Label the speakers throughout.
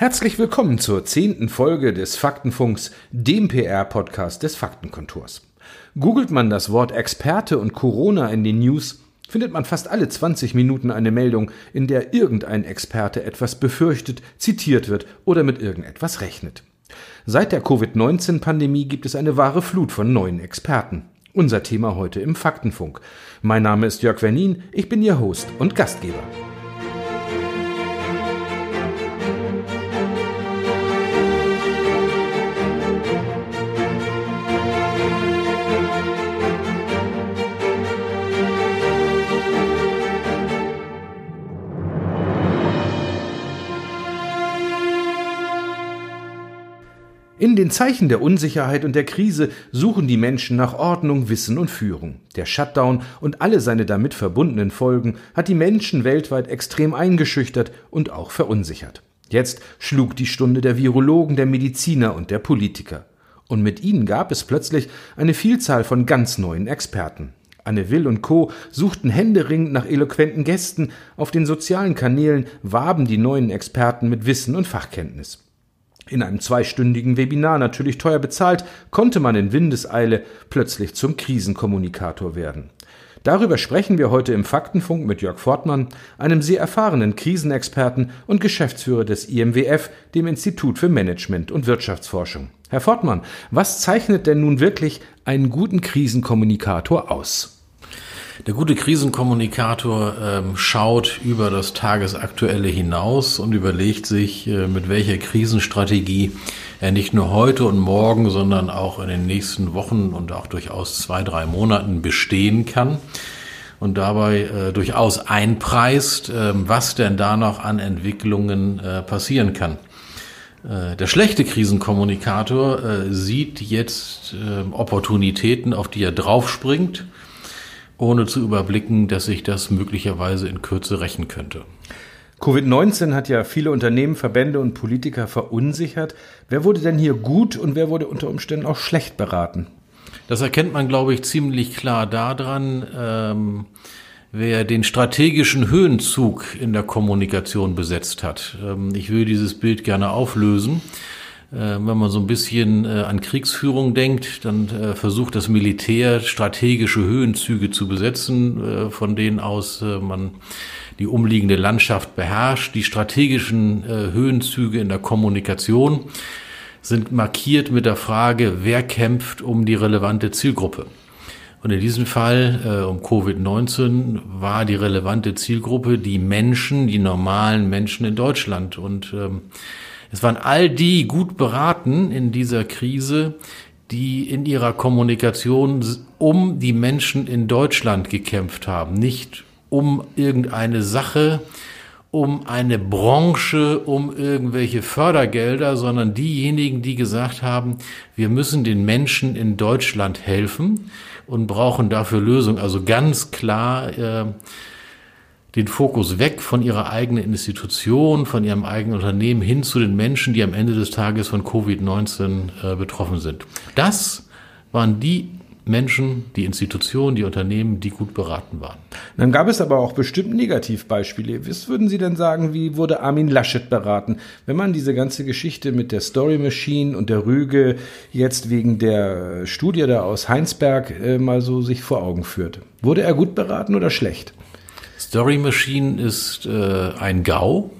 Speaker 1: Herzlich willkommen zur zehnten Folge des Faktenfunks, dem PR-Podcast des Faktenkontors. Googelt man das Wort Experte und Corona in den News, findet man fast alle 20 Minuten eine Meldung, in der irgendein Experte etwas befürchtet, zitiert wird oder mit irgendetwas rechnet. Seit der Covid-19-Pandemie gibt es eine wahre Flut von neuen Experten. Unser Thema heute im Faktenfunk. Mein Name ist Jörg Wernin, ich bin Ihr Host und Gastgeber. In den Zeichen der Unsicherheit und der Krise suchen die Menschen nach Ordnung, Wissen und Führung. Der Shutdown und alle seine damit verbundenen Folgen hat die Menschen weltweit extrem eingeschüchtert und auch verunsichert. Jetzt schlug die Stunde der Virologen, der Mediziner und der Politiker. Und mit ihnen gab es plötzlich eine Vielzahl von ganz neuen Experten. Anne Will und Co. suchten händeringend nach eloquenten Gästen. Auf den sozialen Kanälen warben die neuen Experten mit Wissen und Fachkenntnis. In einem zweistündigen Webinar, natürlich teuer bezahlt, konnte man in Windeseile plötzlich zum Krisenkommunikator werden. Darüber sprechen wir heute im Faktenfunk mit Jörg Fortmann, einem sehr erfahrenen Krisenexperten und Geschäftsführer des IMWF, dem Institut für Management und Wirtschaftsforschung. Herr Fortmann, was zeichnet denn nun wirklich einen guten Krisenkommunikator aus?
Speaker 2: Der gute Krisenkommunikator ähm, schaut über das Tagesaktuelle hinaus und überlegt sich, äh, mit welcher Krisenstrategie er nicht nur heute und morgen, sondern auch in den nächsten Wochen und auch durchaus zwei, drei Monaten bestehen kann und dabei äh, durchaus einpreist, äh, was denn da noch an Entwicklungen äh, passieren kann. Äh, der schlechte Krisenkommunikator äh, sieht jetzt ähm, Opportunitäten, auf die er draufspringt ohne zu überblicken, dass sich das möglicherweise in Kürze rächen könnte.
Speaker 1: Covid-19 hat ja viele Unternehmen, Verbände und Politiker verunsichert. Wer wurde denn hier gut und wer wurde unter Umständen auch schlecht beraten?
Speaker 2: Das erkennt man, glaube ich, ziemlich klar daran, ähm, wer den strategischen Höhenzug in der Kommunikation besetzt hat. Ähm, ich will dieses Bild gerne auflösen. Äh, wenn man so ein bisschen äh, an Kriegsführung denkt, dann äh, versucht das Militär strategische Höhenzüge zu besetzen, von denen aus man die umliegende Landschaft beherrscht. Die strategischen Höhenzüge in der Kommunikation sind markiert mit der Frage, wer kämpft um die relevante Zielgruppe. Und in diesem Fall äh, um Covid-19 war die relevante Zielgruppe die Menschen, die normalen Menschen in Deutschland. Und ähm, es waren all die gut beraten in dieser Krise, die in ihrer Kommunikation um die Menschen in Deutschland gekämpft haben, nicht um irgendeine Sache, um eine Branche, um irgendwelche Fördergelder, sondern diejenigen, die gesagt haben, wir müssen den Menschen in Deutschland helfen und brauchen dafür Lösungen. Also ganz klar äh, den Fokus weg von ihrer eigenen Institution, von ihrem eigenen Unternehmen hin zu den Menschen, die am Ende des Tages von Covid-19 äh, betroffen sind. Das waren die Menschen, die Institutionen, die Unternehmen, die gut beraten waren.
Speaker 1: Dann gab es aber auch bestimmt Negativbeispiele. Was würden Sie denn sagen, wie wurde Armin Laschet beraten? Wenn man diese ganze Geschichte mit der Story Machine und der Rüge jetzt wegen der Studie da aus Heinsberg äh, mal so sich vor Augen führt. Wurde er gut beraten oder schlecht?
Speaker 2: Story Machine ist äh, ein GAU.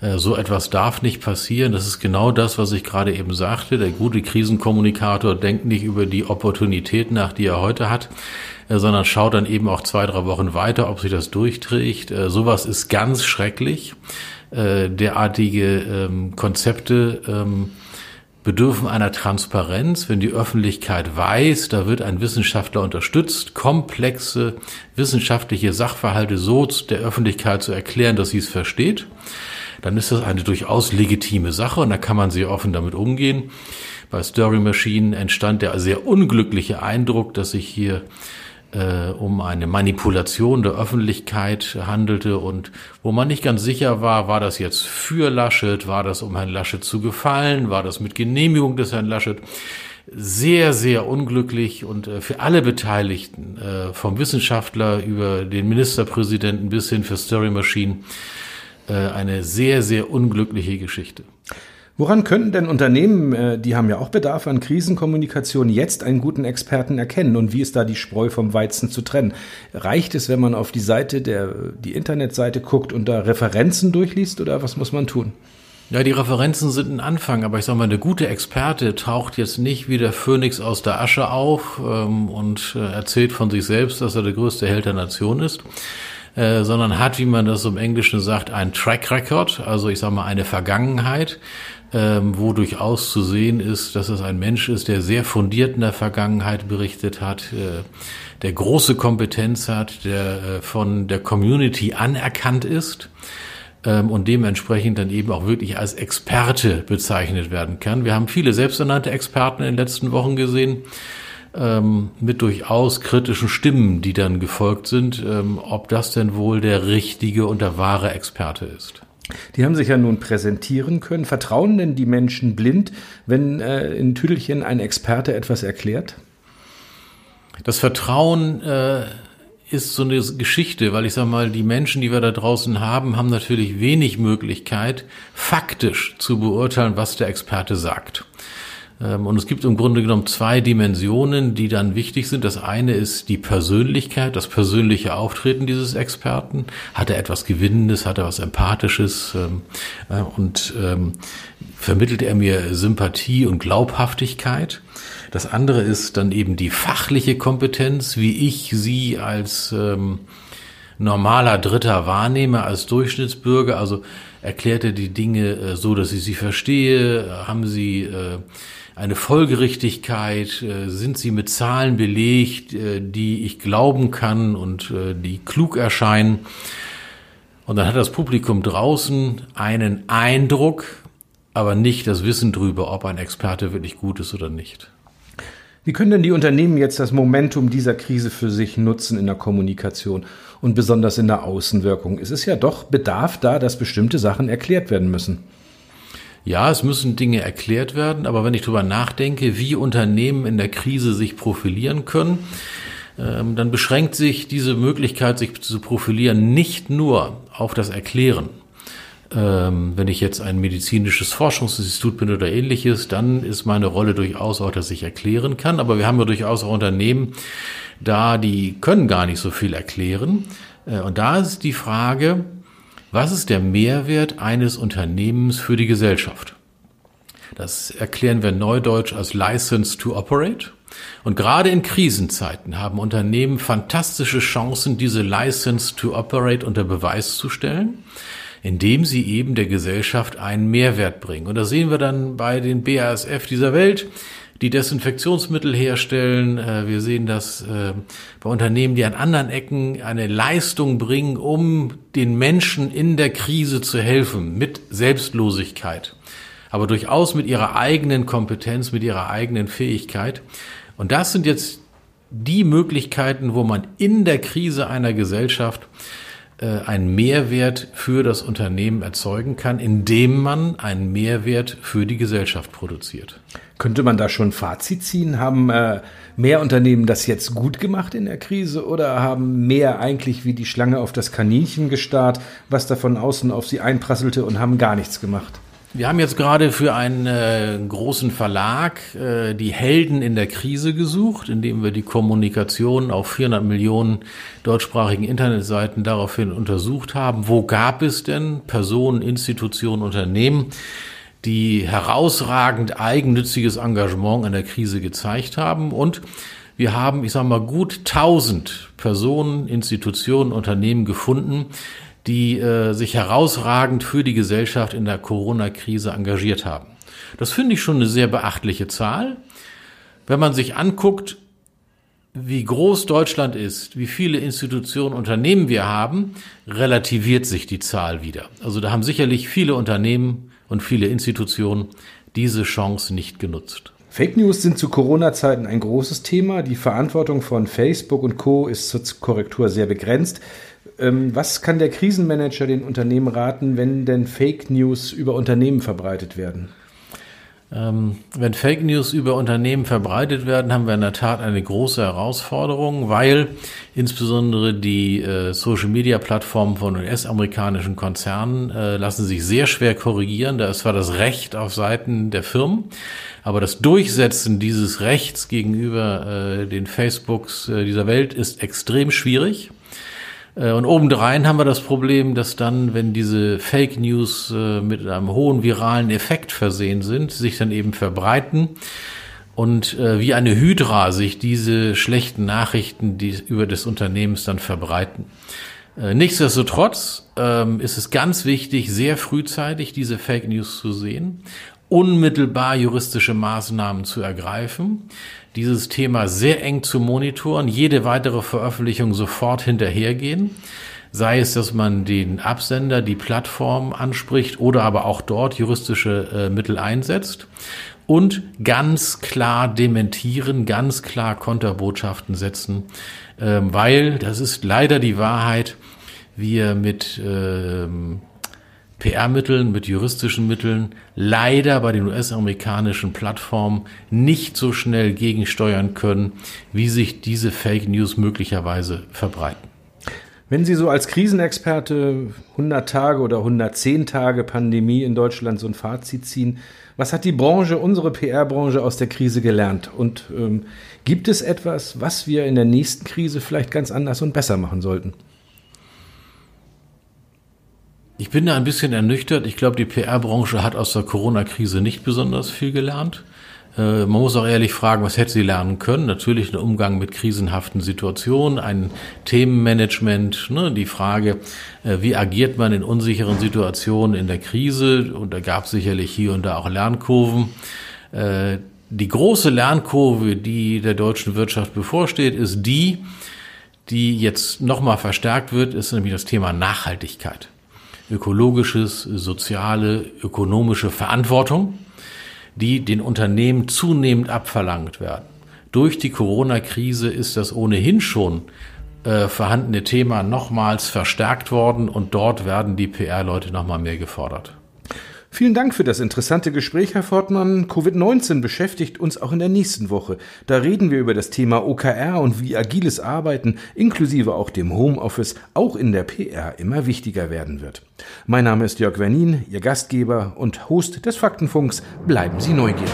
Speaker 2: Äh, so etwas darf nicht passieren. Das ist genau das, was ich gerade eben sagte. Der gute Krisenkommunikator denkt nicht über die Opportunität nach, die er heute hat, äh, sondern schaut dann eben auch zwei, drei Wochen weiter, ob sich das durchträgt. Äh, sowas ist ganz schrecklich. Derartige ähm, Konzepte ähm, bedürfen einer Transparenz, wenn die Öffentlichkeit weiß, da wird ein Wissenschaftler unterstützt, komplexe wissenschaftliche Sachverhalte so der Öffentlichkeit zu erklären, dass sie es versteht, dann ist das eine durchaus legitime Sache und da kann man sehr offen damit umgehen. Bei Story Machine entstand der sehr unglückliche Eindruck, dass sich hier äh, um eine Manipulation der Öffentlichkeit handelte und wo man nicht ganz sicher war, war das jetzt für Laschet, war das um Herrn Laschet zu gefallen, war das mit Genehmigung des Herrn Laschet. Sehr, sehr unglücklich und äh, für alle Beteiligten, äh, vom Wissenschaftler über den Ministerpräsidenten bis hin für Story Machine, äh, eine sehr, sehr unglückliche Geschichte.
Speaker 1: Woran könnten denn Unternehmen, äh, die haben ja auch Bedarf an Krisenkommunikation, jetzt einen guten Experten erkennen? Und wie ist da die Spreu vom Weizen zu trennen? Reicht es, wenn man auf die Seite der, die Internetseite guckt und da Referenzen durchliest oder was muss man tun?
Speaker 2: Ja, die Referenzen sind ein Anfang, aber ich sage mal, eine gute Experte taucht jetzt nicht wie der Phönix aus der Asche auf ähm, und äh, erzählt von sich selbst, dass er der größte Held der Nation ist, äh, sondern hat, wie man das im Englischen sagt, ein Track Record, also ich sage mal eine Vergangenheit, ähm, wo durchaus zu sehen ist, dass es ein Mensch ist, der sehr fundiert in der Vergangenheit berichtet hat, äh, der große Kompetenz hat, der äh, von der Community anerkannt ist ähm, und dementsprechend dann eben auch wirklich als Experte bezeichnet werden kann. Wir haben viele selbsternannte Experten in den letzten Wochen gesehen, ähm, mit durchaus kritischen Stimmen, die dann gefolgt sind, ähm, ob das denn wohl der richtige und der wahre Experte ist.
Speaker 1: Die haben sich ja nun präsentieren können. Vertrauen denn die Menschen blind, wenn äh, in Tüdelchen ein Experte etwas erklärt?
Speaker 2: Das Vertrauen äh, ist so eine Geschichte, weil ich sage mal, die Menschen, die wir da draußen haben, haben natürlich wenig Möglichkeit, faktisch zu beurteilen, was der Experte sagt. Ähm, und es gibt im Grunde genommen zwei Dimensionen, die dann wichtig sind. Das eine ist die Persönlichkeit, das persönliche Auftreten dieses Experten. Hat er etwas Gewinnendes, hat er was Empathisches ähm, äh, und ähm, vermittelt er mir Sympathie und Glaubhaftigkeit. Das andere ist dann eben die fachliche Kompetenz, wie ich sie als normaler Dritter wahrnehme, als Durchschnittsbürger. Also erklärt er die Dinge äh, so, dass ich sie verstehe? Haben sie äh, eine Folgerichtigkeit? Äh, sind sie mit Zahlen belegt, äh, die ich glauben kann und äh, die klug erscheinen? Und dann hat das Publikum draußen einen Eindruck, aber nicht das Wissen drüber, ob ein Experte wirklich gut ist oder nicht.
Speaker 1: Wie können denn die Unternehmen jetzt das Momentum dieser Krise für sich nutzen in der Kommunikation und besonders in der Außenwirkung? Es ist ja doch Bedarf da, dass bestimmte Sachen erklärt werden müssen.
Speaker 2: Ja, es müssen Dinge erklärt werden, aber wenn ich darüber nachdenke, wie Unternehmen in der Krise sich profilieren können, ähm, dann beschränkt sich diese Möglichkeit, sich zu profilieren, nicht nur auf das Erklären, ähm, wenn ich jetzt ein medizinisches Forschungsinstitut bin oder ähnliches, dann ist meine Rolle durchaus auch, dass ich erklären kann. Aber wir haben ja durchaus auch Unternehmen, da die können gar nicht so viel erklären. Äh, und da ist die Frage, was ist der Mehrwert eines Unternehmens für die Gesellschaft? Das erklären wir neudeutsch als License to Operate. Und gerade in Krisenzeiten haben Unternehmen fantastische Chancen, diese License to Operate unter Beweis zu stellen indem sie eben der Gesellschaft einen Mehrwert bringen. Und da sehen wir dann bei den BASF dieser Welt, die Desinfektionsmittel herstellen. Äh, wir sehen das äh, bei Unternehmen, die an anderen Ecken eine Leistung bringen, um den Menschen in der Krise zu helfen, mit Selbstlosigkeit, aber durchaus mit ihrer eigenen Kompetenz, mit ihrer eigenen Fähigkeit. Und das sind jetzt die Möglichkeiten, wo man in der Krise einer Gesellschaft einen Mehrwert für das Unternehmen erzeugen kann, indem man einen Mehrwert für die Gesellschaft produziert.
Speaker 1: Könnte man da schon Fazit ziehen? Haben äh, mehr Unternehmen das jetzt gut gemacht in der Krise oder haben mehr eigentlich wie die Schlange auf das Kaninchen gestarrt, was da von außen auf sie einprasselte und haben gar nichts gemacht?
Speaker 2: Wir haben jetzt gerade für einen äh, großen Verlag äh, die Helden in der Krise gesucht, indem wir die Kommunikation auf 400 Millionen deutschsprachigen Internetseiten daraufhin untersucht haben. Wo gab es denn Personen, Institutionen, Unternehmen, die herausragend eigennütziges Engagement in der Krise gezeigt haben? Und wir haben, ich sage mal, gut 1000 Personen, Institutionen, Unternehmen gefunden, die äh, sich herausragend für die Gesellschaft in der Corona-Krise engagiert haben. Das finde ich schon eine sehr beachtliche Zahl. Wenn man sich anguckt, wie groß Deutschland ist, wie viele Institutionen, Unternehmen wir haben, relativiert sich die Zahl wieder. Also da haben sicherlich viele Unternehmen und viele Institutionen diese Chance nicht genutzt.
Speaker 1: Fake News sind zu Corona-Zeiten ein großes Thema. Die Verantwortung von Facebook und Co. ist zur Korrektur sehr begrenzt. Ähm, was kann der Krisenmanager den Unternehmen raten, wenn denn Fake News über Unternehmen verbreitet werden?
Speaker 2: Ähm, wenn Fake News über Unternehmen verbreitet werden, haben wir in der Tat eine große Herausforderung, weil insbesondere die äh, Social-Media-Plattformen von US-amerikanischen Konzernen äh, lassen sich sehr schwer korrigieren. Da ist zwar das Recht auf Seiten der Firmen, aber das Durchsetzen dieses Rechts gegenüber äh, den Facebooks äh, dieser Welt ist extrem schwierig. Äh, und obendrein haben wir das Problem, dass dann, wenn diese Fake News äh, mit einem hohen viralen Effekt versehen sind, sich dann eben verbreiten und äh, wie eine Hydra sich diese schlechten Nachrichten über des Unternehmens dann verbreiten. Nichtsdestotrotz ähm, ist es ganz wichtig, sehr frühzeitig diese Fake News zu sehen, unmittelbar juristische Maßnahmen zu ergreifen, dieses Thema sehr eng zu monitoren, jede weitere Veröffentlichung sofort hinterhergehen. Sei es, dass man den Absender, die Plattform anspricht oder aber auch dort juristische äh, Mittel einsetzt und ganz klar dementieren, ganz klar Konterbotschaften setzen, äh, weil, das ist leider die Wahrheit, wir mit ähm, PR-Mitteln, mit juristischen Mitteln leider bei den US-amerikanischen Plattformen nicht so schnell gegensteuern können, wie sich diese Fake News möglicherweise verbreiten.
Speaker 1: Wenn Sie so als Krisenexperte 100 Tage oder 110 Tage Pandemie in Deutschland so ein Fazit ziehen, was hat die Branche, unsere PR-Branche aus der Krise gelernt? Und ähm, gibt es etwas, was wir in der nächsten Krise vielleicht ganz anders und besser machen sollten?
Speaker 2: Ich bin da ein bisschen ernüchtert. Ich glaube, die PR-Branche hat aus der Corona-Krise nicht besonders viel gelernt. Äh, man muss auch ehrlich fragen, was hätte sie lernen können? Natürlich ein Umgang mit krisenhaften Situationen, ein Themenmanagement, ne, die Frage, äh, wie agiert man in unsicheren Situationen in der Krise? Und da gab es sicherlich hier und da auch Lernkurven. Äh, die große Lernkurve, die der deutschen Wirtschaft bevorsteht, ist die, die jetzt nochmal verstärkt wird, ist nämlich das Thema Nachhaltigkeit ökologisches, soziale, ökonomische Verantwortung, die den Unternehmen zunehmend abverlangt werden. Durch die Corona-Krise ist das ohnehin schon äh, vorhandene Thema nochmals verstärkt worden und dort werden die PR-Leute nochmal mehr gefordert.
Speaker 1: Vielen Dank für das interessante Gespräch, Herr Fortmann. Covid-19 beschäftigt uns auch in der nächsten Woche. Da reden wir über das Thema OKR und wie agiles Arbeiten inklusive auch dem Homeoffice auch in der PR immer wichtiger werden wird. Mein Name ist Jörg Wernin, Ihr Gastgeber und Host des Faktenfunks. Bleiben Sie neugierig.